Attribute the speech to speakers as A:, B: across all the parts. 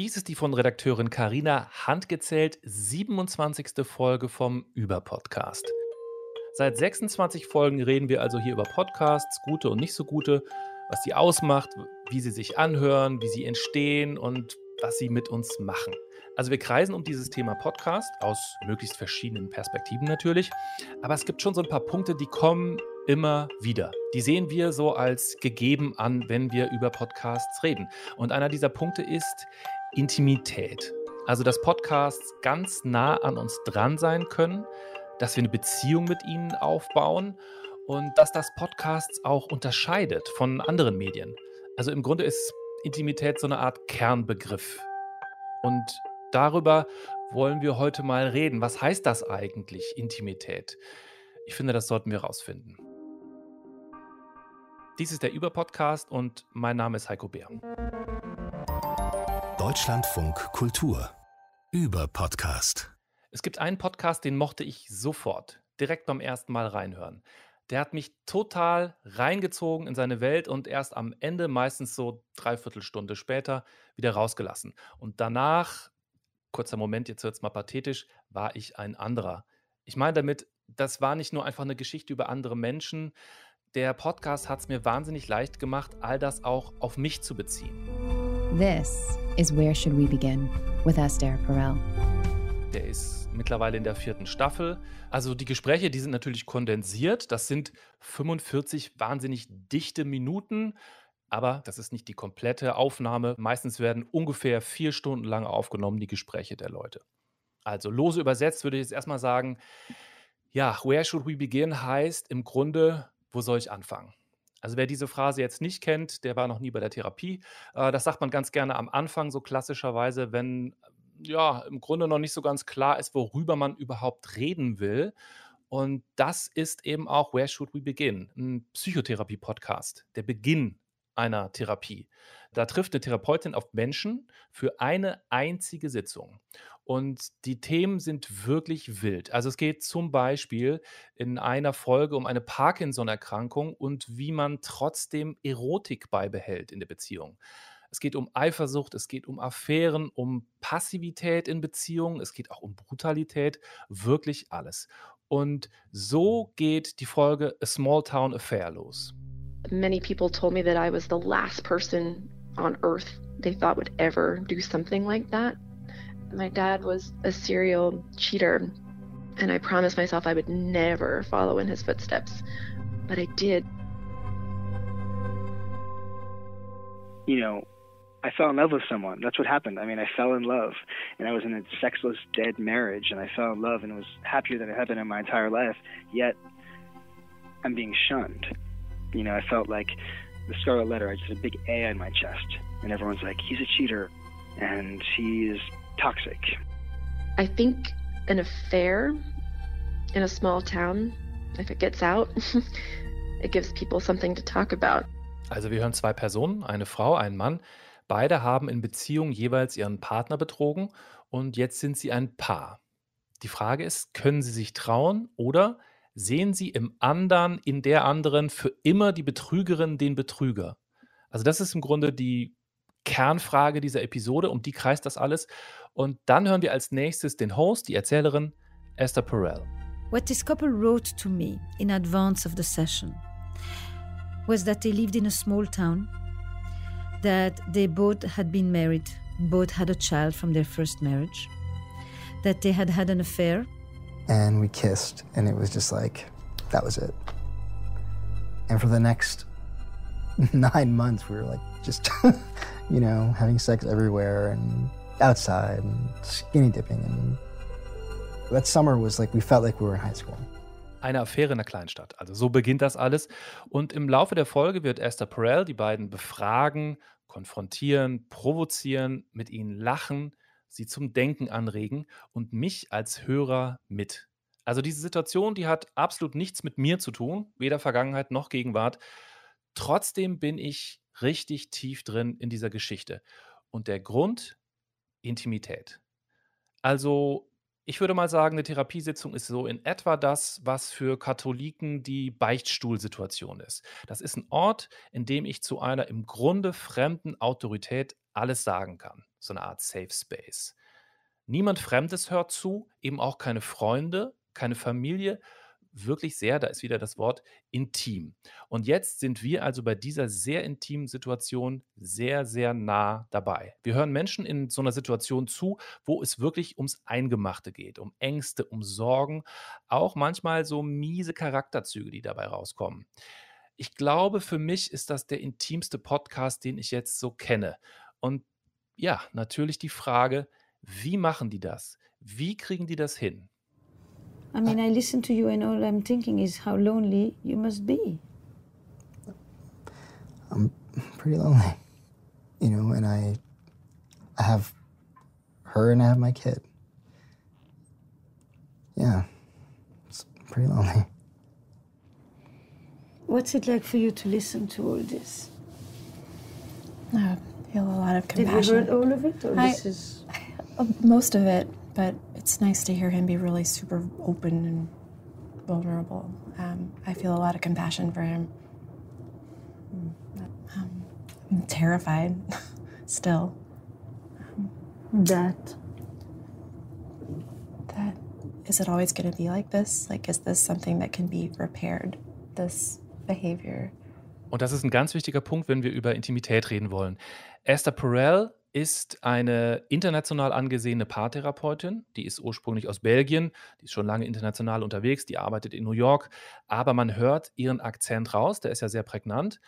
A: Dies ist die von Redakteurin Karina handgezählt 27. Folge vom Über-Podcast. Seit 26 Folgen reden wir also hier über Podcasts, gute und nicht so gute, was sie ausmacht, wie sie sich anhören, wie sie entstehen und was sie mit uns machen. Also wir kreisen um dieses Thema Podcast aus möglichst verschiedenen Perspektiven natürlich, aber es gibt schon so ein paar Punkte, die kommen immer wieder. Die sehen wir so als gegeben an, wenn wir über Podcasts reden. Und einer dieser Punkte ist Intimität. Also dass Podcasts ganz nah an uns dran sein können, dass wir eine Beziehung mit ihnen aufbauen und dass das Podcasts auch unterscheidet von anderen Medien. Also im Grunde ist Intimität so eine Art Kernbegriff. Und darüber wollen wir heute mal reden. Was heißt das eigentlich, Intimität? Ich finde, das sollten wir rausfinden. Dies ist der Über-Podcast und mein Name ist Heiko Bär.
B: Deutschlandfunk Kultur Über-Podcast.
A: Es gibt einen Podcast, den mochte ich sofort, direkt beim ersten Mal reinhören. Der hat mich total reingezogen in seine Welt und erst am Ende, meistens so dreiviertel Stunde später, wieder rausgelassen. Und danach, kurzer Moment, jetzt wird es mal pathetisch, war ich ein anderer. Ich meine damit, das war nicht nur einfach eine Geschichte über andere Menschen. Der Podcast hat es mir wahnsinnig leicht gemacht, all das auch auf mich zu beziehen.
C: This is Where Should We Begin with Esther Perel.
A: Der ist mittlerweile in der vierten Staffel. Also die Gespräche, die sind natürlich kondensiert. Das sind 45 wahnsinnig dichte Minuten. Aber das ist nicht die komplette Aufnahme. Meistens werden ungefähr vier Stunden lang aufgenommen, die Gespräche der Leute. Also lose übersetzt würde ich jetzt erstmal sagen, ja, where should we begin heißt im Grunde, wo soll ich anfangen? Also wer diese Phrase jetzt nicht kennt, der war noch nie bei der Therapie. Äh, das sagt man ganz gerne am Anfang, so klassischerweise, wenn ja, im Grunde noch nicht so ganz klar ist, worüber man überhaupt reden will. Und das ist eben auch Where Should We Begin? Ein Psychotherapie-Podcast, der Beginn einer Therapie. Da trifft eine Therapeutin auf Menschen für eine einzige Sitzung. Und die Themen sind wirklich wild. Also es geht zum Beispiel in einer Folge um eine Parkinson-Erkrankung und wie man trotzdem Erotik beibehält in der Beziehung. Es geht um Eifersucht, es geht um Affären, um Passivität in Beziehungen, es geht auch um Brutalität, wirklich alles. Und so geht die Folge A Small Town Affair los.
D: Many people told me that I was the last person on earth they thought would ever do something like that. My dad was a serial cheater, and I promised myself I would never follow in his footsteps, but I did.
E: You know, I fell in love with someone. That's what happened. I mean, I fell in love, and I was in a sexless, dead marriage, and I fell in love, and was happier than it had been in my entire life. Yet, I'm being shunned. You know, I felt like the Scarlet Letter. I just had a big A on my chest, and everyone's like, "He's a cheater, and he's toxic."
D: I think an affair in a small town, if it gets out, it gives people something to talk about.
A: Also wir hören zwei Personen, eine Frau, einen Mann, Beide haben in Beziehung jeweils ihren Partner betrogen und jetzt sind sie ein Paar. Die Frage ist, können sie sich trauen oder sehen sie im anderen, in der anderen für immer die Betrügerin, den Betrüger? Also das ist im Grunde die Kernfrage dieser Episode, um die kreist das alles. Und dann hören wir als nächstes den Host, die Erzählerin Esther Perel.
F: What this couple wrote to me in advance of the session was that they lived in a small town that they both had been married, both had a child from their first marriage, that they had had an affair.
G: And we kissed, and it was just like, that was it. And for the next nine months, we were like, just, you know, having sex everywhere and outside and skinny dipping. And that summer was like, we felt like we were in high school.
A: Eine Affäre in der Kleinstadt. Also so beginnt das alles. Und im Laufe der Folge wird Esther Perel die beiden befragen, konfrontieren, provozieren, mit ihnen lachen, sie zum Denken anregen und mich als Hörer mit. Also diese Situation, die hat absolut nichts mit mir zu tun, weder Vergangenheit noch Gegenwart. Trotzdem bin ich richtig tief drin in dieser Geschichte. Und der Grund, Intimität. Also ich würde mal sagen, eine Therapiesitzung ist so in etwa das, was für Katholiken die Beichtstuhlsituation ist. Das ist ein Ort, in dem ich zu einer im Grunde fremden Autorität alles sagen kann. So eine Art Safe Space. Niemand Fremdes hört zu, eben auch keine Freunde, keine Familie, wirklich sehr, da ist wieder das Wort intim. Und jetzt sind wir also bei dieser sehr intimen Situation sehr, sehr nah dabei. Wir hören Menschen in so einer Situation zu, wo es wirklich ums Eingemachte geht, um Ängste, um Sorgen, auch manchmal so miese Charakterzüge, die dabei rauskommen. Ich glaube, für mich ist das der intimste Podcast, den ich jetzt so kenne. Und ja, natürlich die Frage, wie machen die das? Wie kriegen die das hin?
F: I mean, I listen to you, and all I'm thinking is how lonely you must be.
G: I'm pretty lonely, you know, and I, I have her and I have my kid. Yeah, it's pretty lonely.
F: What's it like for you to listen to all this?
H: I feel a lot of
F: Did you
H: compassion.
F: heard all of it, or
H: I-
F: this is?
H: Uh, Most of it, but it's nice to hear him be really super open and vulnerable. Um, I feel a lot of compassion for him. Um, I'm terrified still
F: That
H: that is it always going to be like this? Like, is this something that can be repaired? This behavior?
A: Und das ist ein ganz wichtiger Punkt, wenn wir über Intimität reden wollen. Esther Perel ist eine international angesehene Paartherapeutin. Die ist ursprünglich aus Belgien, die ist schon lange international unterwegs, die arbeitet in New York, aber man hört ihren Akzent raus, der ist ja sehr prägnant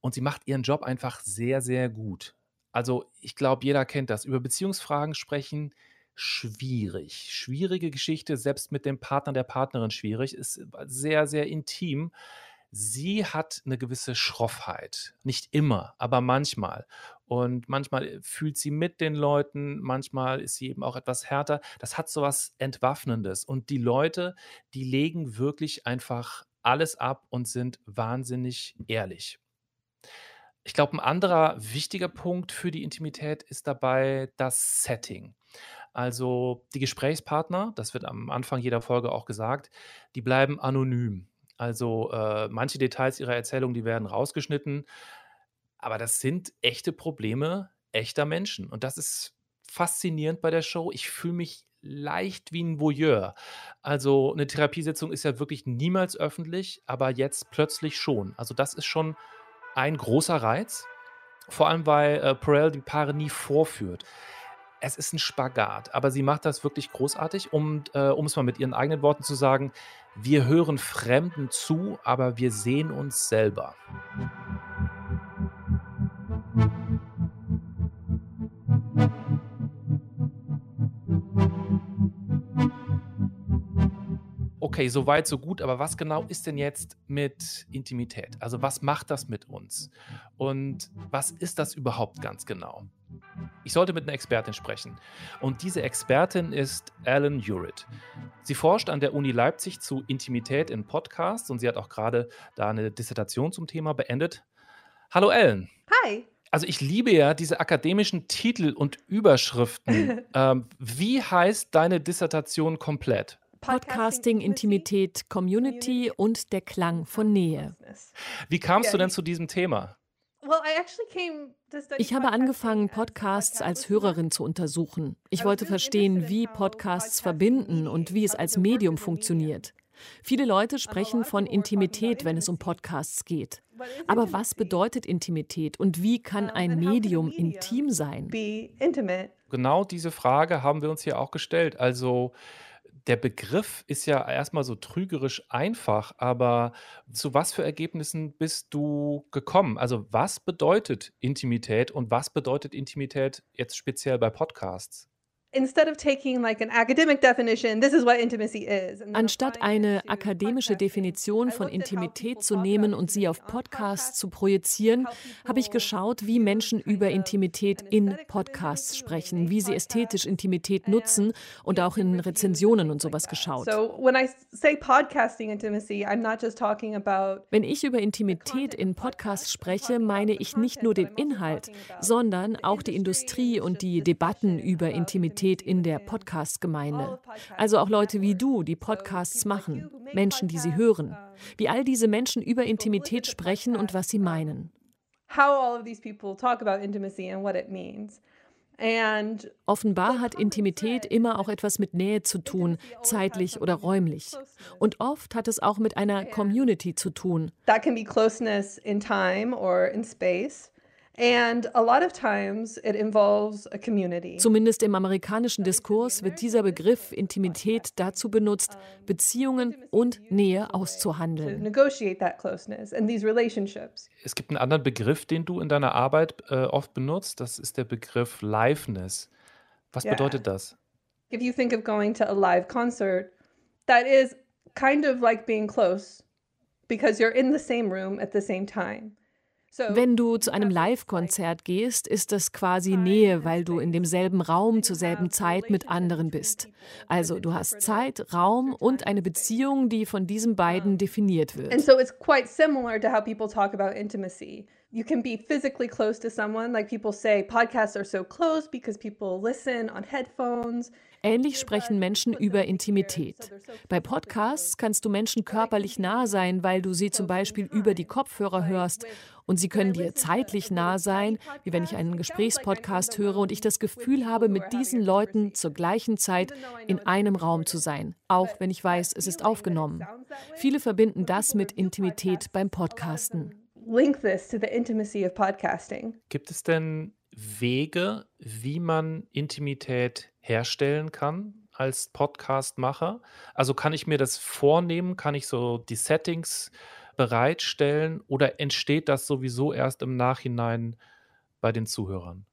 A: und sie macht ihren Job einfach sehr, sehr gut. Also ich glaube, jeder kennt das. Über Beziehungsfragen sprechen, schwierig. Schwierige Geschichte, selbst mit dem Partner, der Partnerin schwierig, ist sehr, sehr intim. Sie hat eine gewisse Schroffheit. Nicht immer, aber manchmal. Und manchmal fühlt sie mit den Leuten, manchmal ist sie eben auch etwas härter. Das hat so was Entwaffnendes. Und die Leute, die legen wirklich einfach alles ab und sind wahnsinnig ehrlich. Ich glaube, ein anderer wichtiger Punkt für die Intimität ist dabei das Setting. Also die Gesprächspartner, das wird am Anfang jeder Folge auch gesagt, die bleiben anonym. Also äh, manche Details ihrer Erzählung, die werden rausgeschnitten, aber das sind echte Probleme echter Menschen. Und das ist faszinierend bei der Show. Ich fühle mich leicht wie ein Voyeur. Also eine Therapiesitzung ist ja wirklich niemals öffentlich, aber jetzt plötzlich schon. Also das ist schon ein großer Reiz. Vor allem, weil äh, Perel die Paare nie vorführt. Es ist ein Spagat, aber sie macht das wirklich großartig. Und äh, um es mal mit ihren eigenen Worten zu sagen, wir hören Fremden zu, aber wir sehen uns selber. Okay, so weit, so gut, aber was genau ist denn jetzt mit Intimität? Also was macht das mit uns? Und was ist das überhaupt ganz genau? Ich sollte mit einer Expertin sprechen. Und diese Expertin ist Alan Hewitt. Sie forscht an der Uni Leipzig zu Intimität in Podcasts und sie hat auch gerade da eine Dissertation zum Thema beendet. Hallo Alan.
I: Hi.
A: Also ich liebe ja diese akademischen Titel und Überschriften. ähm, wie heißt deine Dissertation komplett?
I: Podcasting, Intimität, Community und der Klang von Nähe.
A: Wie kamst du denn zu diesem Thema?
I: Ich habe angefangen, Podcasts als Hörerin zu untersuchen. Ich wollte verstehen, wie Podcasts verbinden und wie es als Medium funktioniert. Viele Leute sprechen von Intimität, wenn es um Podcasts geht. Aber was bedeutet Intimität und wie kann ein Medium intim sein?
A: Genau diese Frage haben wir uns hier auch gestellt. Also der Begriff ist ja erstmal so trügerisch einfach, aber zu was für Ergebnissen bist du gekommen? Also was bedeutet Intimität und was bedeutet Intimität jetzt speziell bei Podcasts?
I: Anstatt eine akademische Definition von Intimität zu nehmen und sie auf Podcasts zu projizieren, habe ich geschaut, wie Menschen über Intimität in Podcasts sprechen, wie sie ästhetisch Intimität nutzen und auch in Rezensionen und sowas geschaut. Wenn ich über Intimität in Podcasts spreche, meine ich nicht nur den Inhalt, sondern auch die Industrie und die Debatten über Intimität in der Podcast-Gemeinde. Also auch Leute wie du, die Podcasts machen, Menschen, die sie hören. Wie all diese Menschen über Intimität sprechen und was sie meinen. Offenbar hat Intimität immer auch etwas mit Nähe zu tun, zeitlich oder räumlich. Und oft hat es auch mit einer Community zu tun.
J: That can be closeness in time or in space. And a lot of times it involves a community.
I: Zumindest im amerikanischen Diskurs wird dieser Begriff Intimität dazu benutzt, Beziehungen und Nähe auszuhandeln.
A: Es gibt einen anderen Begriff, den du in deiner Arbeit äh, oft benutzt, das ist der Begriff Liveness. Was
J: Yeah.
A: bedeutet das?
J: If you think of going to a live concert, that is kind of like being close because you're in the same room at the same time.
I: Wenn du zu einem Live-Konzert gehst, ist das quasi Nähe, weil du in demselben Raum zur selben Zeit mit anderen bist. Also du hast Zeit, Raum und eine Beziehung, die von diesen beiden definiert
J: And
I: wird.
J: so it's quite similar to how people talk about intimacy. You can be physically close to someone, like people say podcasts are so close because people listen on headphones.
I: Ähnlich sprechen Menschen über Intimität. Bei Podcasts kannst du Menschen körperlich nah sein, weil du sie zum Beispiel über die Kopfhörer hörst. Und sie können dir zeitlich nah sein, wie wenn ich einen Gesprächspodcast höre und ich das Gefühl habe, mit diesen Leuten zur gleichen Zeit in einem Raum zu sein, auch wenn ich weiß, es ist aufgenommen. Viele verbinden das mit Intimität beim Podcasten.
J: Link this to the intimacy of podcasting.
A: Gibt es denn Wege, wie man Intimität herstellen kann als Podcastmacher? Also kann ich mir das vornehmen? Kann ich so die Settings bereitstellen oder entsteht das sowieso erst im Nachhinein bei den Zuhörern?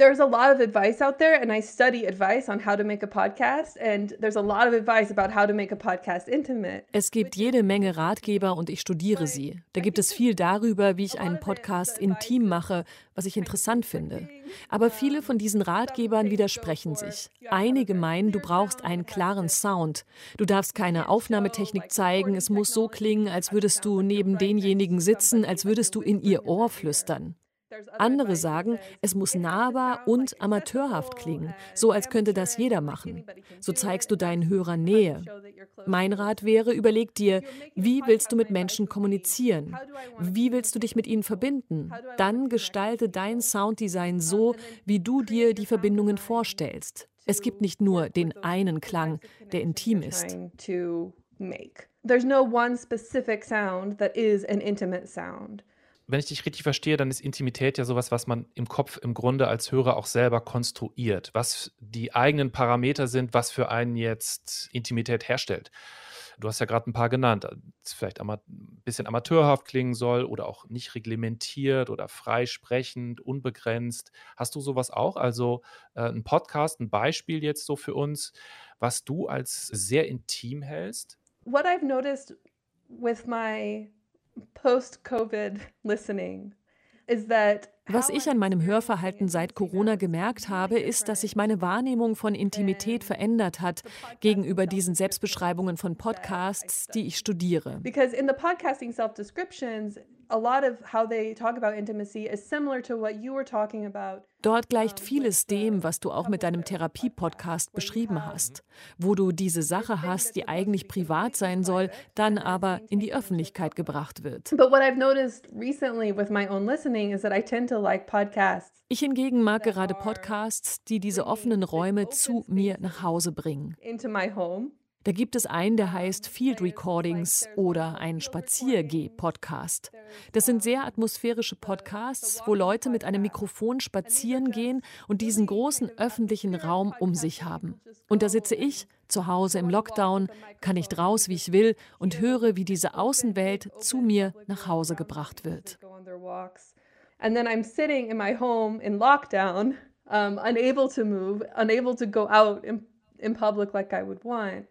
J: There's a lot of advice out there, and I study advice on how to make a podcast, and there's a lot of advice about how to make a podcast intimate.
I: Es gibt jede Menge Ratgeber und ich studiere sie. Da gibt es viel darüber, wie ich einen Podcast intim mache, was ich interessant finde. Aber viele von diesen Ratgebern widersprechen sich. Einige meinen, du brauchst einen klaren Sound. Du darfst keine Aufnahmetechnik zeigen. Es muss so klingen, als würdest du neben denjenigen sitzen, als würdest du in ihr Ohr flüstern. Andere sagen, es muss nahbar und amateurhaft klingen, so als könnte das jeder machen. So zeigst du deinen Hörern Nähe. Mein Rat wäre, überleg dir, wie willst du mit Menschen kommunizieren? Wie willst du dich mit ihnen verbinden? Dann gestalte dein Sounddesign so, wie du dir die Verbindungen vorstellst. Es gibt nicht nur den einen Klang, der intim ist.
J: There's no one specific sound that is an intimate sound.
A: Wenn ich dich richtig verstehe, dann ist Intimität ja sowas, was man im Kopf im Grunde als Hörer auch selber konstruiert, was die eigenen Parameter sind, was für einen jetzt Intimität herstellt. Du hast ja gerade ein paar genannt, das vielleicht ein bisschen amateurhaft klingen soll oder auch nicht reglementiert oder freisprechend, unbegrenzt. Hast du sowas auch? Also äh, ein Podcast, ein Beispiel jetzt so für uns, was du als sehr intim hältst?
J: What I've noticed with my post COVID listening is that
I: Was ich an meinem Hörverhalten seit Corona gemerkt habe, ist, dass sich meine Wahrnehmung von Intimität verändert hat gegenüber diesen Selbstbeschreibungen von Podcasts, die ich studiere.
J: because in the podcasting self descriptions, a lot of how they talk about intimacy is similar to what you were talking about.
I: Dort gleicht vieles dem, was du auch mit deinem Therapie-Podcast beschrieben hast, wo du diese Sache hast, die eigentlich privat sein soll, dann aber in die Öffentlichkeit gebracht wird.
J: But what I've noticed recently with my own listening is that I tend to
I: Ich hingegen mag gerade Podcasts, die diese offenen Räume zu mir nach Hause bringen.
J: into my home.
I: Da gibt es einen, der heißt Field Recordings oder ein Spaziergeh-Podcast. Das sind sehr atmosphärische Podcasts, wo Leute mit einem Mikrofon spazieren gehen und diesen großen öffentlichen Raum um sich haben. Und da sitze ich zu Hause im Lockdown, kann nicht raus, wie ich will und höre, wie diese Außenwelt zu mir nach Hause gebracht wird.
J: And then I'm sitting in my home in lockdown, um, unable to move, unable to go out in, in public like I would want.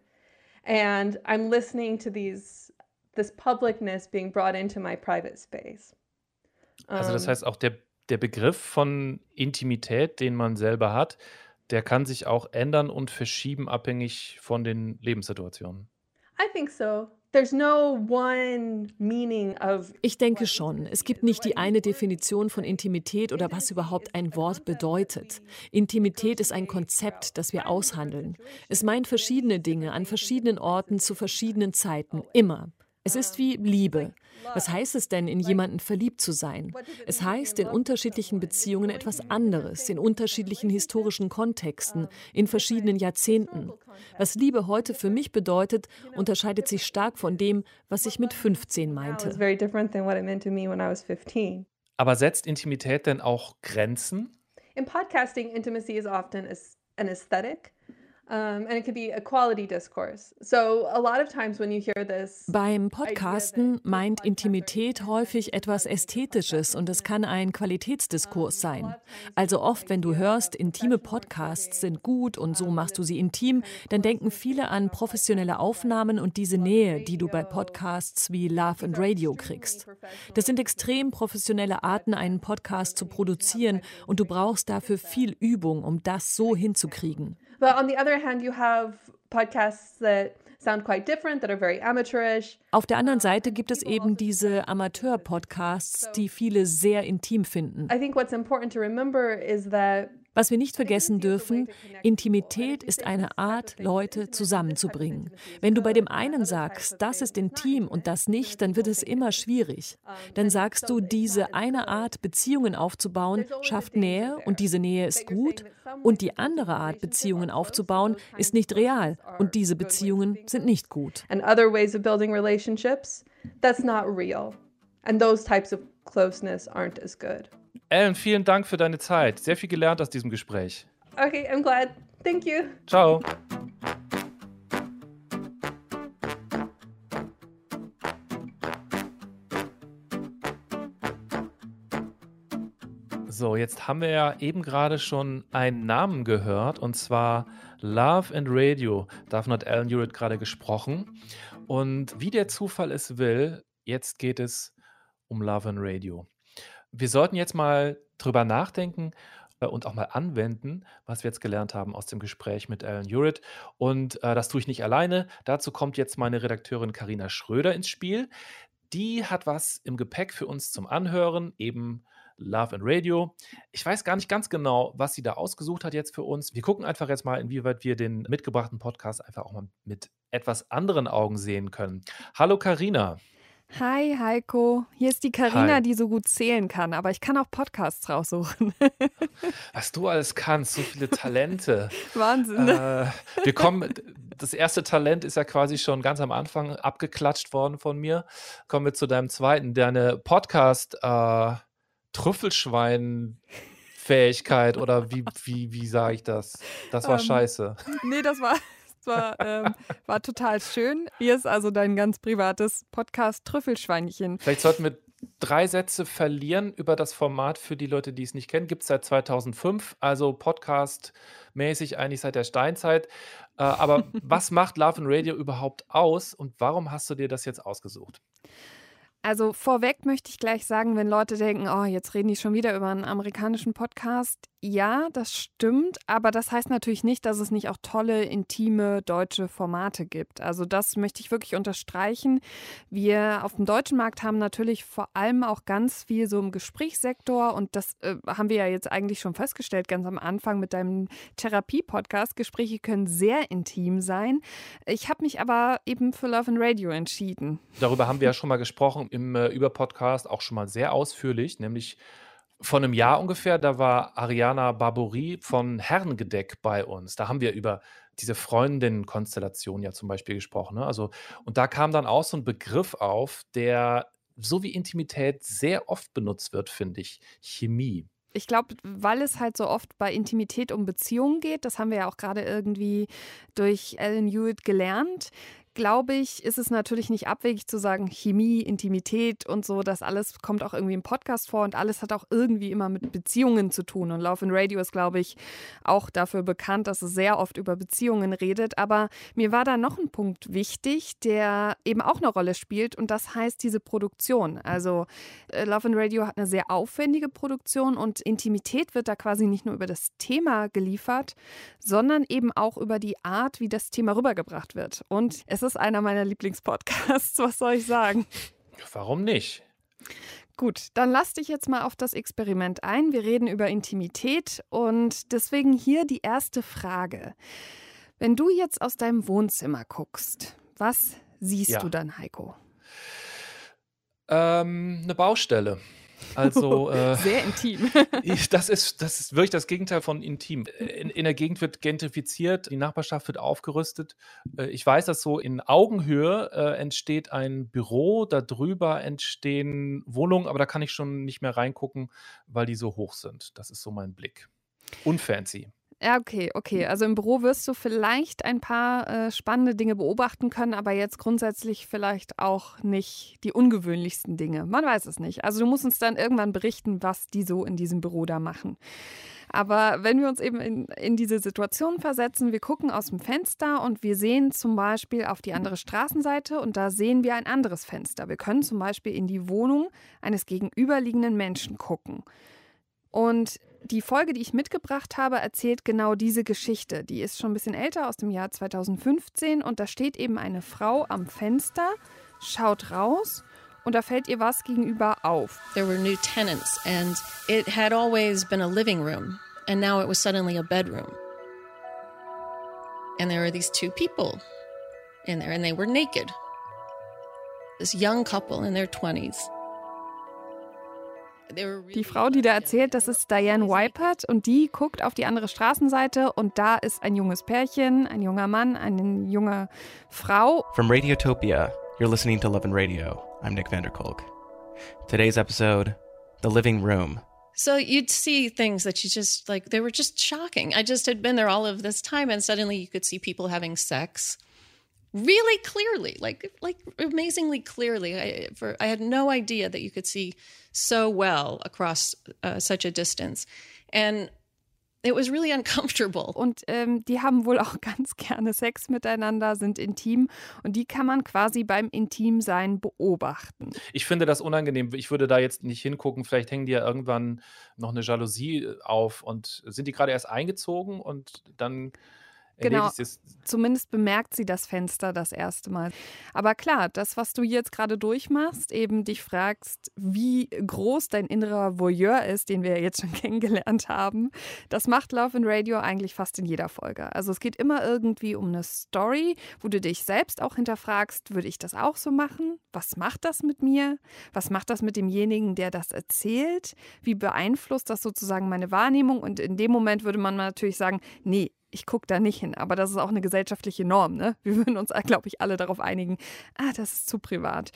J: And I'm listening to these this publicness being brought into my private space.
A: Also das
J: Um,
A: heißt auch der, der Begriff von Intimität, den man selber hat, der kann sich auch ändern und verschieben abhängig von den Lebenssituationen.
J: I think so. There's no one meaning of
I: Ich denke schon, es gibt nicht die eine Definition von Intimität oder was überhaupt ein Wort bedeutet. Intimität ist ein Konzept, das wir aushandeln. Es meint verschiedene Dinge an verschiedenen Orten zu verschiedenen Zeiten, immer. Es ist wie Liebe. Was heißt es denn, in jemanden verliebt zu sein? Es heißt in unterschiedlichen Beziehungen etwas anderes, in unterschiedlichen historischen Kontexten, in verschiedenen Jahrzehnten. Was Liebe heute für mich bedeutet, unterscheidet sich stark von dem, was ich mit 15 meinte.
A: Aber setzt Intimität denn auch Grenzen?
J: In podcasting, intimacy is often an aesthetic. Um, and it could be a quality discourse. So a lot of times when you hear this
I: Beim Podcasten meint Intimität häufig etwas Ästhetisches und es kann ein Qualitätsdiskurs sein. Also oft, wenn du hörst, intime Podcasts sind gut und so machst du sie intim, dann denken viele an professionelle Aufnahmen und diese Nähe, die du bei Podcasts wie Love and Radio kriegst. Das sind extrem professionelle Arten, einen Podcast zu produzieren und du brauchst dafür viel Übung, um das so hinzukriegen.
J: But on the other hand, you have podcasts that sound quite different, that are very amateurish.
I: Auf der anderen uh, Seite gibt es eben diese Amateur-Podcasts, die viele sehr intim finden.
J: I think what's important to remember is that
I: was wir nicht vergessen dürfen, Intimität ist eine Art, Leute zusammenzubringen. Wenn du bei dem einen sagst, das ist intim und das nicht, dann wird es immer schwierig. Dann sagst du, diese eine Art, Beziehungen aufzubauen, schafft Nähe und diese Nähe ist gut. Und die andere Art, Beziehungen aufzubauen, ist nicht real und diese Beziehungen sind nicht gut.
J: And other ways of building relationships, that's not real. And those types of closeness aren't as good.
A: Ellen, vielen Dank für deine Zeit. Sehr viel gelernt aus diesem Gespräch.
J: Okay, I'm glad. Thank you.
A: Ciao. So, jetzt haben wir ja eben gerade schon einen Namen gehört und zwar Love and Radio. Davon hat Alan Hewitt gerade gesprochen. Und wie der Zufall es will, jetzt geht es um Love and Radio. Wir sollten jetzt mal drüber nachdenken äh, und auch mal anwenden, was wir jetzt gelernt haben aus dem Gespräch mit Alan Hewitt. Und äh, das tue ich nicht alleine. Dazu kommt jetzt meine Redakteurin Karina Schröder ins Spiel. Die hat was im Gepäck für uns zum Anhören, eben Love and Radio. Ich weiß gar nicht ganz genau, was sie da ausgesucht hat jetzt für uns. Wir gucken einfach jetzt mal, inwieweit wir den mitgebrachten Podcast einfach auch mal mit etwas anderen Augen sehen können. Hallo Karina.
K: Hi Heiko, hier ist die Karina, die so gut zählen kann, aber ich kann auch Podcasts raussuchen.
A: Was du alles kannst, so viele Talente.
K: Wahnsinn.
A: Äh, wir kommen, das erste Talent ist ja quasi schon ganz am Anfang abgeklatscht worden von mir. Kommen wir zu deinem zweiten, deine Podcast äh, Trüffelschwein Fähigkeit oder wie, wie, wie sage ich das? Das war ähm, scheiße.
K: Nee, das war, war, ähm, war total schön. Hier ist also dein ganz privates Podcast Trüffelschweinchen.
A: Vielleicht sollten wir drei Sätze verlieren über das Format für die Leute, die es nicht kennen. Gibt es seit 2005, also Podcast-mäßig eigentlich seit der Steinzeit. Äh, aber was macht Love and Radio überhaupt aus und warum hast du dir das jetzt ausgesucht?
K: Also vorweg möchte ich gleich sagen, wenn Leute denken, oh, jetzt reden die schon wieder über einen amerikanischen Podcast. Ja, das stimmt, aber das heißt natürlich nicht, dass es nicht auch tolle, intime deutsche Formate gibt. Also das möchte ich wirklich unterstreichen. Wir auf dem deutschen Markt haben natürlich vor allem auch ganz viel so im Gesprächssektor und das äh, haben wir ja jetzt eigentlich schon festgestellt, ganz am Anfang mit deinem Therapie-Podcast. Gespräche können sehr intim sein. Ich habe mich aber eben für Love and Radio entschieden.
A: Darüber haben wir ja schon mal gesprochen im äh, Über-Podcast, auch schon mal sehr ausführlich, nämlich von einem Jahr ungefähr, da war Ariana Barbouri von Herrengedeck bei uns. Da haben wir über diese Freundinnen-Konstellation ja zum Beispiel gesprochen. Ne? Also, und da kam dann auch so ein Begriff auf, der so wie Intimität sehr oft benutzt wird, finde ich. Chemie.
K: Ich glaube, weil es halt so oft bei Intimität um Beziehungen geht, das haben wir ja auch gerade irgendwie durch Ellen Hewitt gelernt, glaube ich, ist es natürlich nicht abwegig zu sagen, Chemie, Intimität und so, das alles kommt auch irgendwie im Podcast vor und alles hat auch irgendwie immer mit Beziehungen zu tun. Und Love and Radio ist, glaube ich, auch dafür bekannt, dass es sehr oft über Beziehungen redet. Aber mir war da noch ein Punkt wichtig, der eben auch eine Rolle spielt und das heißt diese Produktion. Also äh, Love and Radio hat eine sehr aufwendige Produktion und Intimität wird da quasi nicht nur über das Thema geliefert, sondern eben auch über die Art, wie das Thema rübergebracht wird. Und es ist ist einer meiner Lieblingspodcasts. Was soll ich sagen?
A: Warum nicht?
K: Gut, dann lass dich jetzt mal auf das Experiment ein. Wir reden über Intimität und deswegen hier die erste Frage. Wenn du jetzt aus deinem Wohnzimmer guckst, was siehst ja. du dann, Heiko?
A: Ähm, 'ne Baustelle. Also, äh,
K: Sehr intim.
A: das ist das ist wirklich das Gegenteil von intim. In in der Gegend wird gentrifiziert, die Nachbarschaft wird aufgerüstet. Äh, ich weiß, dass so in Augenhöhe, äh, entsteht ein Büro, da drüber entstehen Wohnungen, aber da kann ich schon nicht mehr reingucken, weil die so hoch sind. Das ist so mein Blick. Unfancy.
K: Ja, okay, okay. Also im Büro wirst du vielleicht ein paar äh, spannende Dinge beobachten können, aber jetzt grundsätzlich vielleicht auch nicht die ungewöhnlichsten Dinge. Man weiß es nicht. Also du musst uns dann irgendwann berichten, was die so in diesem Büro da machen. Aber wenn wir uns eben in, in diese Situation versetzen, wir gucken aus dem Fenster und wir sehen zum Beispiel auf die andere Straßenseite und da sehen wir ein anderes Fenster. Wir können zum Beispiel in die Wohnung eines gegenüberliegenden Menschen gucken. Und die Folge, die ich mitgebracht habe, erzählt genau diese Geschichte. Die ist schon ein bisschen älter, aus dem Jahr 2015. Und da steht eben eine Frau am Fenster, schaut raus und da fällt ihr was gegenüber auf.
L: There were new tenants and it had always been a living room and now it was suddenly a bedroom. And there were these two people in there and they were naked. This young couple in their 20s.
K: Die Frau, die da erzählt, das ist Diane Weipert und die guckt auf die andere Straßenseite und da ist ein junges Pärchen, ein junger Mann, eine junge Frau.
M: From Radiotopia, you're listening to Love and Radio. I'm Nick Vanderkolk. Today's episode, The Living Room.
L: So you'd see things that you just like, they were just shocking. I just had been there all of this time and suddenly you could see people having sex really clearly, like like amazingly clearly. I, for, I had no idea that you could see so well across uh, such a distance, and it was really uncomfortable.
K: Und ähm, die haben wohl auch ganz gerne Sex miteinander, sind intim und die kann man quasi beim Intimsein beobachten.
A: Ich finde das unangenehm. Ich würde da jetzt nicht hingucken. Vielleicht hängen die ja irgendwann noch eine Jalousie äh, auf und sind die gerade erst eingezogen und dann
K: Genau, zumindest bemerkt sie das Fenster das erste Mal. Aber klar, das, was du jetzt gerade durchmachst, eben dich fragst, wie groß dein innerer Voyeur ist, den wir jetzt schon kennengelernt haben, das macht Love in Radio eigentlich fast in jeder Folge. Also es geht immer irgendwie um eine Story, wo du dich selbst auch hinterfragst, würde ich das auch so machen? Was macht das mit mir? Was macht das mit demjenigen, der das erzählt? Wie beeinflusst das sozusagen meine Wahrnehmung? Und in dem Moment würde man natürlich sagen, nee, ich gucke da nicht hin. Aber das ist auch eine gesellschaftliche Norm. Ne? Wir würden uns, glaube ich, alle darauf einigen, ah, das ist zu privat.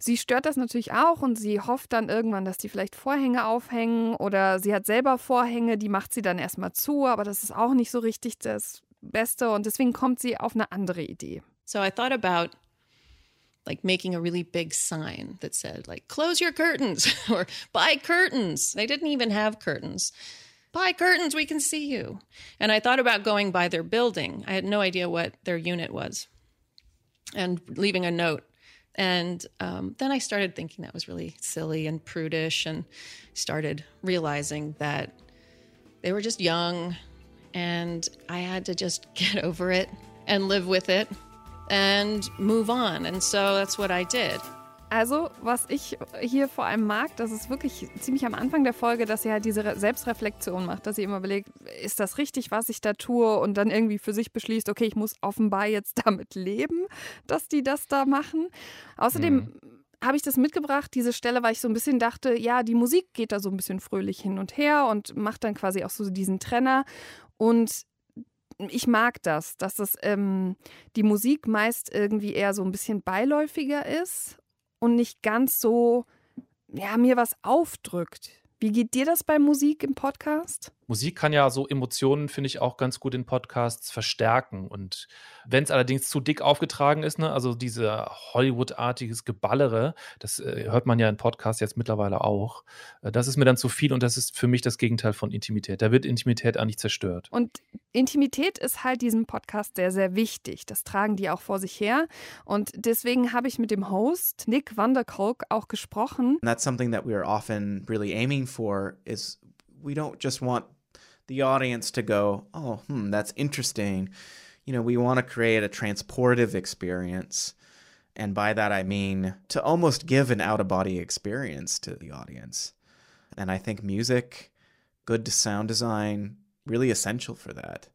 K: Sie stört das natürlich auch und sie hofft dann irgendwann, dass die vielleicht Vorhänge aufhängen oder sie hat selber Vorhänge, die macht sie dann erstmal zu, aber das ist auch nicht so richtig das Beste und deswegen kommt sie auf eine andere Idee.
L: So I thought about like making a really big sign that said like close your curtains or buy curtains. They didn't even have curtains. Buy curtains, we can see you. And I thought about going by their building. I had no idea what their unit was and leaving a note. And um, then I started thinking that was really silly and prudish and started realizing that they were just young and I had to just get over it and live with it and move on. And so that's what I did.
K: Also, was ich hier vor allem mag, das ist wirklich ziemlich am Anfang der Folge, dass sie halt diese Selbstreflexion macht, dass sie immer überlegt, ist das richtig, was ich da tue und dann irgendwie für sich beschließt, okay, ich muss offenbar jetzt damit leben, dass die das da machen. Außerdem mhm. habe ich das mitgebracht, diese Stelle, weil ich so ein bisschen dachte, ja, die Musik geht da so ein bisschen fröhlich hin und her und macht dann quasi auch so diesen Trenner und ich mag das, dass das ähm, die Musik meist irgendwie eher so ein bisschen beiläufiger ist und nicht ganz so, ja, mir was aufdrückt. Wie geht dir das bei Musik im Podcast?
A: Musik kann ja so Emotionen, finde ich, auch ganz gut in Podcasts verstärken. Und wenn es allerdings zu dick aufgetragen ist, ne, also diese Hollywood-artiges Geballere, das äh, hört man ja in Podcasts jetzt mittlerweile auch, äh, das ist mir dann zu viel und das ist für mich das Gegenteil von Intimität. Da wird Intimität eigentlich zerstört.
K: Und Intimität ist halt diesem Podcast sehr, sehr wichtig. Das tragen die auch vor sich her. Und deswegen habe ich mit dem Host Nick Vanderkolk auch gesprochen.
N: And that's something that we are often really aiming for is we don't just want the audience to go, oh, hmm, that's interesting. You know, we want to create a transportive experience. And by that, I mean to almost give an out of body experience to the audience. And I think music, good sound design, really essential for that.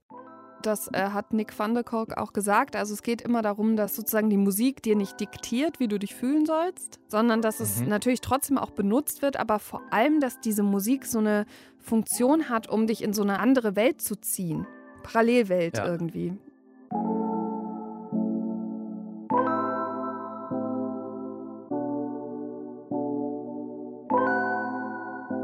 K: Das äh, hat Nick van der Kolk auch gesagt. Also es geht immer darum, dass sozusagen die Musik dir nicht diktiert, wie du dich fühlen sollst, sondern dass es mhm. natürlich trotzdem auch benutzt wird, aber vor allem, dass diese Musik so eine Funktion hat, um dich in so eine andere Welt zu ziehen. Parallelwelt ja. irgendwie.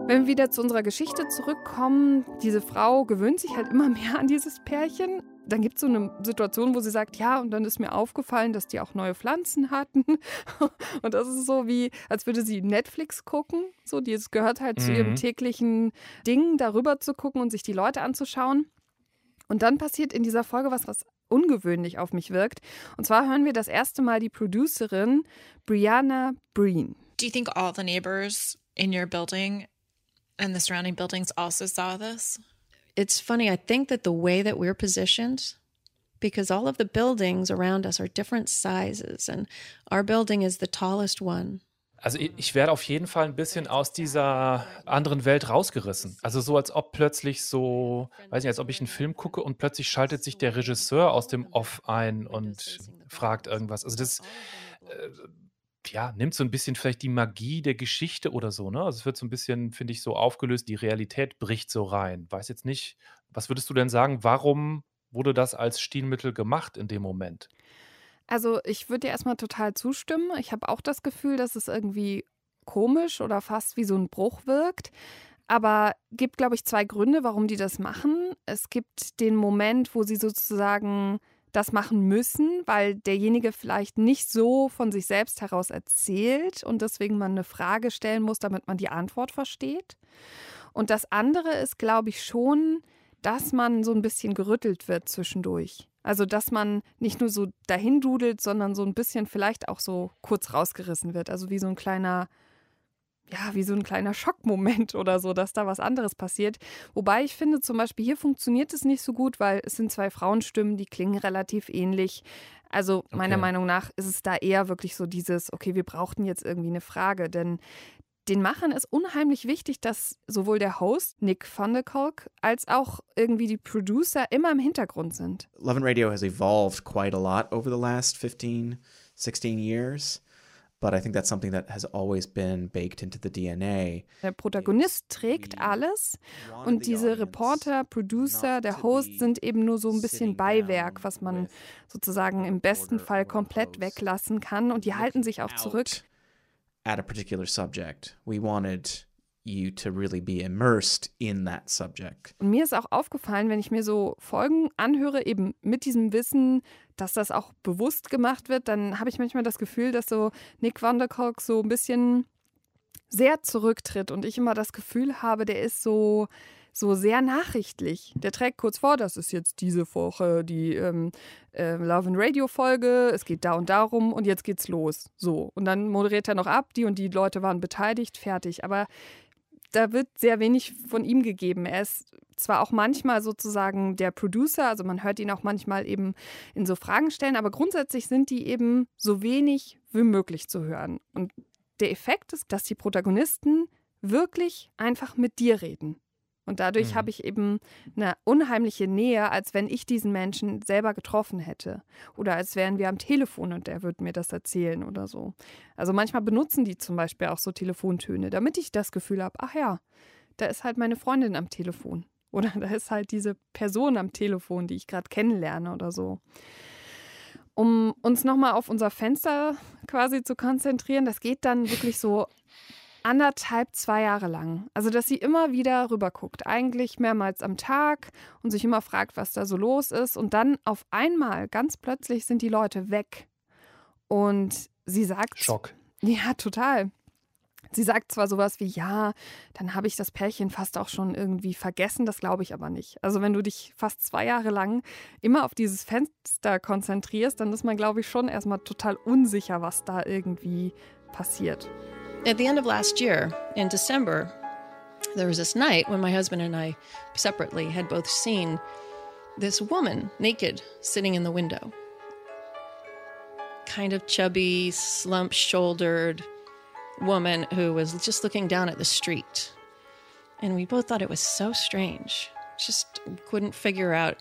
K: Wenn wir wieder zu unserer Geschichte zurückkommen, diese Frau gewöhnt sich halt immer mehr an dieses Pärchen. Dann gibt es so eine Situation, wo sie sagt, ja, und dann ist mir aufgefallen, dass die auch neue Pflanzen hatten. Und das ist so wie, als würde sie Netflix gucken. So, das gehört halt mhm. zu ihrem mhm. täglichen Ding, darüber zu gucken und sich die Leute anzuschauen. Und dann passiert in dieser Folge was, was ungewöhnlich auf mich wirkt. Und zwar hören wir das erste Mal die Producerin Brianna Breen.
O: Do you think all the neighbors in your building and the surrounding buildings also saw this?
L: It's funny. I think that the way that we're positioned, because all of the buildings around us are different sizes, and our building is the tallest one.
A: Also ich werde auf jeden Fall ein bisschen aus dieser anderen Welt rausgerissen. Also so, als ob plötzlich so, weiß nicht, als ob ich einen Film gucke und plötzlich schaltet sich der Regisseur aus dem Off ein und fragt irgendwas. Also das, äh, ja, nimmt so ein bisschen vielleicht die Magie der Geschichte oder so, ne? Also, es wird so ein bisschen, finde ich, so aufgelöst, die Realität bricht so rein. Weiß jetzt nicht, was würdest du denn sagen, warum wurde das als Stilmittel gemacht in dem Moment?
K: Also, ich würde dir erstmal total zustimmen. Ich habe auch das Gefühl, dass es irgendwie komisch oder fast wie so ein Bruch wirkt. Aber gibt, glaube ich, zwei Gründe, warum die das machen. Es gibt den Moment, wo sie sozusagen das machen müssen, weil derjenige vielleicht nicht so von sich selbst heraus erzählt und deswegen man eine Frage stellen muss, damit man die Antwort versteht. Und das andere ist, glaube ich, schon, dass man so ein bisschen gerüttelt wird zwischendurch. Also, dass man nicht nur so dahin dudelt, sondern so ein bisschen vielleicht auch so kurz rausgerissen wird. Also wie so ein kleiner ja, wie so ein kleiner Schockmoment oder so, dass da was anderes passiert. Wobei ich finde, zum Beispiel hier funktioniert es nicht so gut, weil es sind zwei Frauenstimmen, die klingen relativ ähnlich. Also meiner okay. Meinung nach ist es da eher wirklich so dieses, okay, wir brauchten jetzt irgendwie eine Frage, denn den Machern ist unheimlich wichtig, dass sowohl der Host Nick van der Kolk als auch irgendwie die Producer immer im Hintergrund sind.
N: Love and Radio has evolved quite a lot over the last 15, 16 years. But I think that's something that has always been baked into the DNA.
K: Der Protagonist trägt alles und diese Reporter, Producer, der Host sind eben nur so ein bisschen Beiwerk, was man sozusagen im besten Fall komplett weglassen kann und die halten sich auch zurück.
N: At a particular subject. We wanted you to really be immersed in that subject.
K: Und mir ist auch aufgefallen, wenn ich mir so Folgen anhöre, eben mit diesem Wissen, dass das auch bewusst gemacht wird, dann habe ich manchmal das Gefühl, dass so Nick Van der Kolk so ein bisschen sehr zurücktritt und ich immer das Gefühl habe, der ist so so sehr nachrichtlich. Der trägt kurz vor, das ist jetzt diese Woche die ähm, äh, Love and Radio Folge, es geht da und darum und jetzt geht's los. So. Und dann moderiert er noch ab, die und die Leute waren beteiligt, fertig. Aber da wird sehr wenig von ihm gegeben. Er ist zwar auch manchmal sozusagen der Producer, also man hört ihn auch manchmal eben in so Fragen stellen, aber grundsätzlich sind die eben so wenig wie möglich zu hören. Und der Effekt ist, dass die Protagonisten wirklich einfach mit dir reden. Und dadurch mhm. habe ich eben eine unheimliche Nähe, als wenn ich diesen Menschen selber getroffen hätte. Oder als wären wir am Telefon und er würde mir das erzählen oder so. Also manchmal benutzen die zum Beispiel auch so Telefontöne, damit ich das Gefühl habe, ach ja, da ist halt meine Freundin am Telefon. Oder da ist halt diese Person am Telefon, die ich gerade kennenlerne oder so. Um uns nochmal auf unser Fenster quasi zu konzentrieren, das geht dann wirklich so anderthalb, zwei Jahre lang. Also, dass sie immer wieder rüberguckt, eigentlich mehrmals am Tag und sich immer fragt, was da so los ist. Und dann auf einmal, ganz plötzlich, sind die Leute weg. Und sie sagt.
A: Schock.
K: Ja, total. Sie sagt zwar sowas wie, ja, dann habe ich das Pärchen fast auch schon irgendwie vergessen, das glaube ich aber nicht. Also wenn du dich fast zwei Jahre lang immer auf dieses Fenster konzentrierst, dann ist man, glaube ich, schon erstmal total unsicher, was da irgendwie passiert.
L: At the end of last year, in December, there was this night when my husband and I separately had both seen this woman naked sitting in the window. Kind of chubby, slump shouldered woman who was just looking down at the street. And we both thought it was so strange. Just couldn't figure out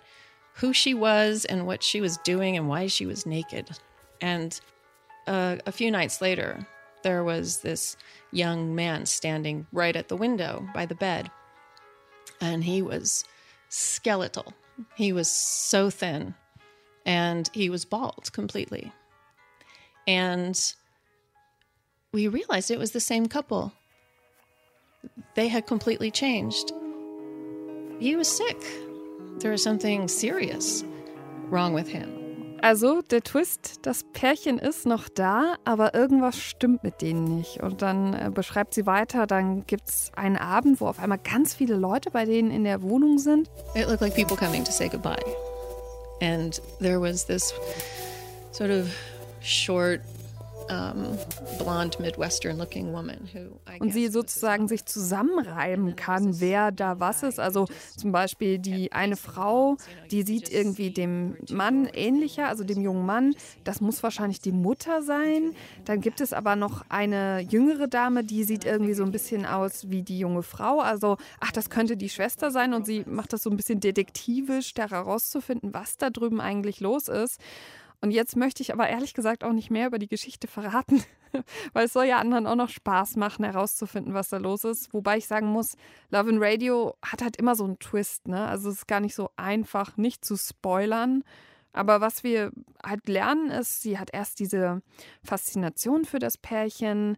L: who she was and what she was doing and why she was naked. And uh, a few nights later, there was this young man standing right at the window by the bed. And he was skeletal. He was so thin and he was bald completely. And we realized it was the same couple. They had completely changed. He was sick. There was something serious wrong with him.
K: Also der Twist, das Pärchen ist noch da, aber irgendwas stimmt mit denen nicht. Und dann äh, beschreibt sie weiter, dann gibt es einen Abend, wo auf einmal ganz viele Leute bei denen in der Wohnung sind.
L: It looked like people coming to say goodbye. And there was this sort of short
K: und sie sozusagen sich zusammenreiben kann, wer da was ist. Also zum Beispiel die eine Frau, die sieht irgendwie dem Mann ähnlicher, also dem jungen Mann. Das muss wahrscheinlich die Mutter sein. Dann gibt es aber noch eine jüngere Dame, die sieht irgendwie so ein bisschen aus wie die junge Frau. Also, ach, das könnte die Schwester sein und sie macht das so ein bisschen detektivisch, da herauszufinden, was da drüben eigentlich los ist. Und jetzt möchte ich aber ehrlich gesagt auch nicht mehr über die Geschichte verraten, weil es soll ja anderen auch noch Spaß machen, herauszufinden, was da los ist. Wobei ich sagen muss, Love in Radio hat halt immer so einen Twist, ne? Also es ist gar nicht so einfach, nicht zu spoilern. Aber was wir halt lernen ist, sie hat erst diese Faszination für das Pärchen.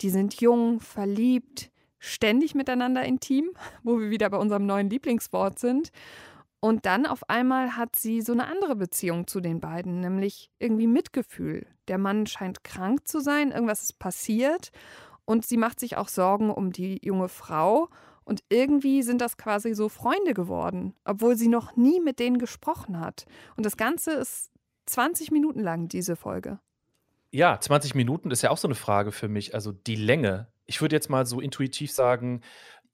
K: Die sind jung, verliebt, ständig miteinander intim, wo wir wieder bei unserem neuen Lieblingswort sind. Und dann auf einmal hat sie so eine andere Beziehung zu den beiden, nämlich irgendwie Mitgefühl. Der Mann scheint krank zu sein, irgendwas ist passiert und sie macht sich auch Sorgen um die junge Frau. Und irgendwie sind das quasi so Freunde geworden, obwohl sie noch nie mit denen gesprochen hat. Und das Ganze ist 20 Minuten lang, diese Folge.
A: Ja, 20 Minuten ist ja auch so eine Frage für mich. Also die Länge. Ich würde jetzt mal so intuitiv sagen,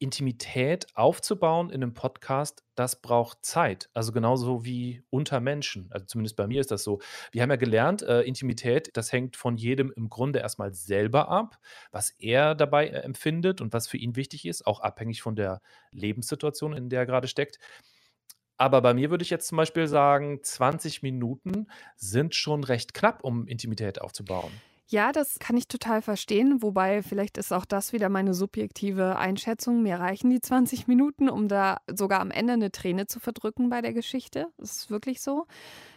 A: Intimität aufzubauen in einem Podcast, das braucht Zeit. Also genauso wie unter Menschen. Also zumindest bei mir ist das so. Wir haben ja gelernt, äh, Intimität, das hängt von jedem im Grunde erstmal selber ab, was er dabei äh, empfindet und was für ihn wichtig ist, auch abhängig von der Lebenssituation, in der er gerade steckt. Aber bei mir würde ich jetzt zum Beispiel sagen, 20 Minuten sind schon recht knapp, um Intimität aufzubauen.
K: Ja, das kann ich total verstehen. Wobei, vielleicht ist auch das wieder meine subjektive Einschätzung. Mir reichen die 20 Minuten, um da sogar am Ende eine Träne zu verdrücken bei der Geschichte. Das ist wirklich so.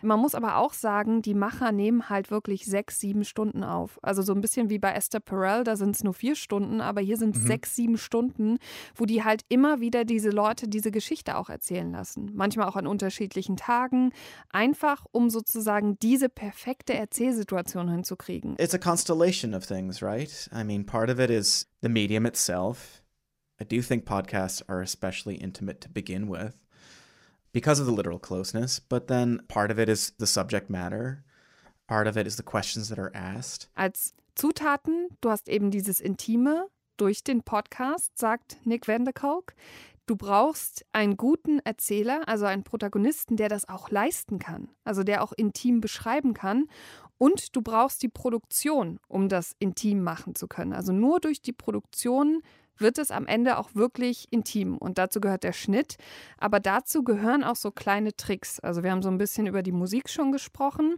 K: Man muss aber auch sagen, die Macher nehmen halt wirklich sechs, sieben Stunden auf. Also so ein bisschen wie bei Esther Perel, da sind es nur vier Stunden, aber hier sind es mhm. sechs, sieben Stunden, wo die halt immer wieder diese Leute diese Geschichte auch erzählen lassen. Manchmal auch an unterschiedlichen Tagen. Einfach, um sozusagen diese perfekte Erzählsituation hinzukriegen.
N: Constellation of things, right? I mean, part of it is the medium itself. I do think podcasts are especially intimate to begin with because of the literal closeness, but then part of it is the subject matter. Part of it is the questions that are asked.
K: Als Zutaten, du hast eben dieses Intime durch den Podcast, sagt Nick Vanderkolk. Du brauchst einen guten Erzähler, also einen Protagonisten, der das auch leisten kann, also der auch intim beschreiben kann. Und du brauchst die Produktion, um das intim machen zu können. Also nur durch die Produktion wird es am Ende auch wirklich intim. Und dazu gehört der Schnitt. Aber dazu gehören auch so kleine Tricks. Also wir haben so ein bisschen über die Musik schon gesprochen.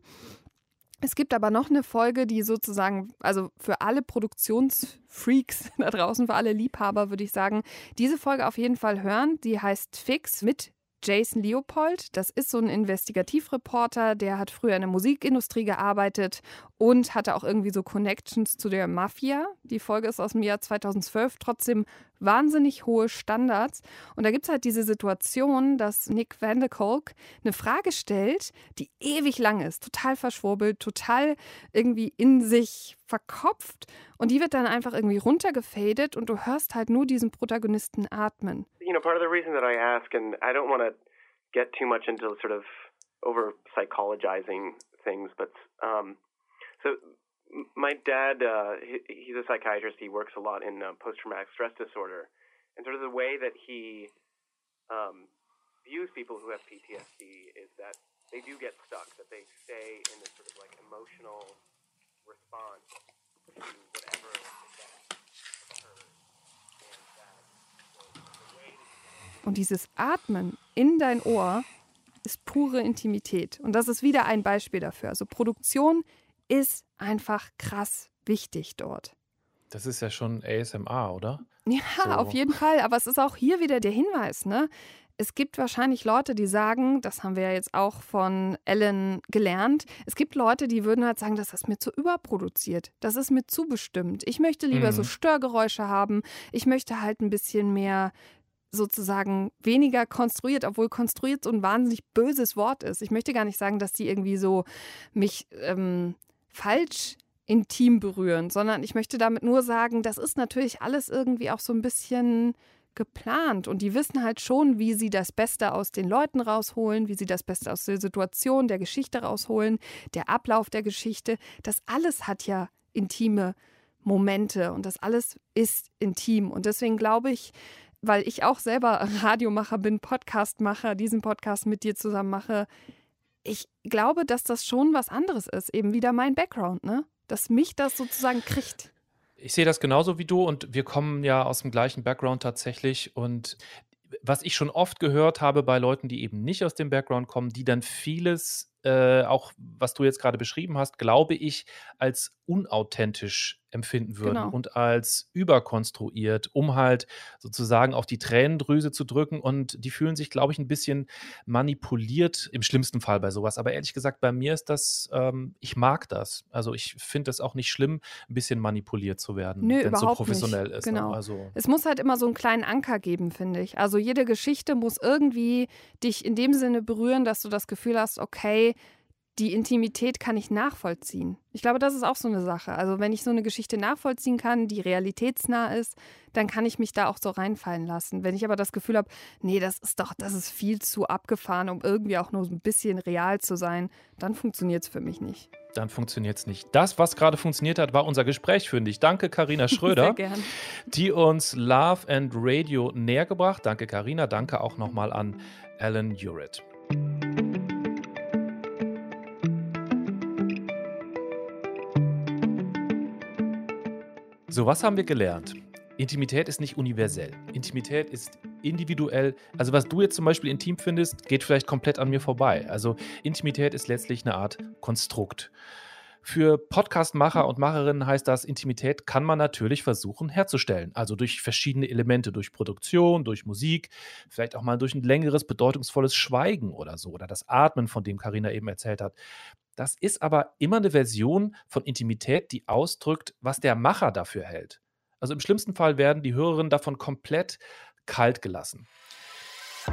K: Es gibt aber noch eine Folge, die sozusagen, also für alle Produktionsfreaks da draußen, für alle Liebhaber würde ich sagen, diese Folge auf jeden Fall hören. Die heißt Fix mit Jason Leopold. Das ist so ein Investigativreporter, der hat früher in der Musikindustrie gearbeitet und hatte auch irgendwie so Connections zu der Mafia. Die Folge ist aus dem Jahr 2012, trotzdem wahnsinnig hohe Standards. Und da gibt es halt diese Situation, dass Nick Vanderkolk eine Frage stellt, die ewig lang ist, total verschwurbelt, total irgendwie in sich verkopft. Und die wird dann einfach irgendwie runtergefadet und du hörst halt nur diesen Protagonisten atmen.
P: You know, part of the reason that I ask, and I don't want to get too much into sort of over psychologizing things, but um, so my dad, uh, he, he's a psychiatrist. He works a lot in uh, post-traumatic stress disorder, and sort of the way that he um, views people who have PTSD is that they do get stuck, that they stay in this sort of like emotional response to whatever
K: Und dieses Atmen in dein Ohr ist pure Intimität. Und das ist wieder ein Beispiel dafür. Also Produktion ist einfach krass wichtig dort.
A: Das ist ja schon ASMR, oder?
K: Ja, so. auf jeden Fall. Aber es ist auch hier wieder der Hinweis, ne? Es gibt wahrscheinlich Leute, die sagen, das haben wir ja jetzt auch von Ellen gelernt, es gibt Leute, die würden halt sagen, das ist mir zu überproduziert, das ist mir zu bestimmt. Ich möchte lieber mhm. so Störgeräusche haben, ich möchte halt ein bisschen mehr sozusagen weniger konstruiert, obwohl konstruiert so ein wahnsinnig böses Wort ist. Ich möchte gar nicht sagen, dass die irgendwie so mich ähm, falsch intim berühren, sondern ich möchte damit nur sagen, das ist natürlich alles irgendwie auch so ein bisschen geplant und die wissen halt schon, wie sie das Beste aus den Leuten rausholen, wie sie das Beste aus der Situation, der Geschichte rausholen, der Ablauf der Geschichte. Das alles hat ja intime Momente und das alles ist intim und deswegen glaube ich, weil ich auch selber Radiomacher bin, Podcastmacher, diesen Podcast mit dir zusammen mache, ich glaube, dass das schon was anderes ist, eben wieder mein Background, ne? Dass mich das sozusagen kriegt.
A: Ich sehe das genauso wie du und wir kommen ja aus dem gleichen Background tatsächlich. Und was ich schon oft gehört habe bei Leuten, die eben nicht aus dem Background kommen, die dann vieles, äh, auch was du jetzt gerade beschrieben hast, glaube ich, als unauthentisch empfinden würden genau. und als überkonstruiert, um halt sozusagen auf die Tränendrüse zu drücken. Und die fühlen sich, glaube ich, ein bisschen manipuliert im schlimmsten Fall bei sowas. Aber ehrlich gesagt, bei mir ist das, ähm, ich mag das. Also ich finde es auch nicht schlimm, ein bisschen manipuliert zu werden, wenn es so professionell
K: nicht.
A: ist.
K: Ne? Genau. Also es muss halt immer so einen kleinen Anker geben, finde ich. Also jede Geschichte muss irgendwie dich in dem Sinne berühren, dass du das Gefühl hast, okay, die Intimität kann ich nachvollziehen. Ich glaube, das ist auch so eine Sache. Also wenn ich so eine Geschichte nachvollziehen kann, die realitätsnah ist, dann kann ich mich da auch so reinfallen lassen. Wenn ich aber das Gefühl habe, nee, das ist doch, das ist viel zu abgefahren, um irgendwie auch nur so ein bisschen real zu sein, dann funktioniert es für mich nicht.
A: Dann funktioniert es nicht. Das, was gerade funktioniert hat, war unser Gespräch, finde ich. Danke, Karina Schröder, die uns Love and Radio näher gebracht. Danke, Karina. Danke auch nochmal an Alan Urit. So, was haben wir gelernt? Intimität ist nicht universell. Intimität ist individuell. Also, was du jetzt zum Beispiel intim findest, geht vielleicht komplett an mir vorbei. Also, Intimität ist letztlich eine Art Konstrukt. Für Podcastmacher und Macherinnen heißt das, Intimität kann man natürlich versuchen herzustellen. Also durch verschiedene Elemente, durch Produktion, durch Musik, vielleicht auch mal durch ein längeres, bedeutungsvolles Schweigen oder so. Oder das Atmen, von dem Karina eben erzählt hat. Das ist aber immer eine Version von Intimität, die ausdrückt, was der Macher dafür hält. Also im schlimmsten Fall werden die Hörerinnen davon komplett kalt gelassen.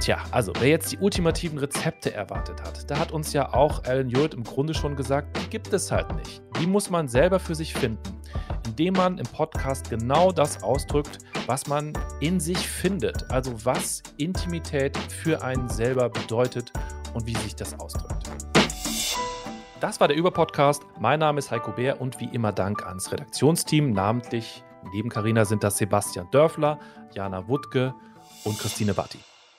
A: Tja, also wer jetzt die ultimativen Rezepte erwartet hat, da hat uns ja auch Alan Hewitt im Grunde schon gesagt, die gibt es halt nicht. Die muss man selber für sich finden, indem man im Podcast genau das ausdrückt, was man in sich findet. Also was Intimität für einen selber bedeutet und wie sich das ausdrückt. Das war der Überpodcast. Mein Name ist Heiko Bär und wie immer Dank ans Redaktionsteam. Namentlich neben Karina sind das Sebastian Dörfler, Jana Wuttke und Christine Batti.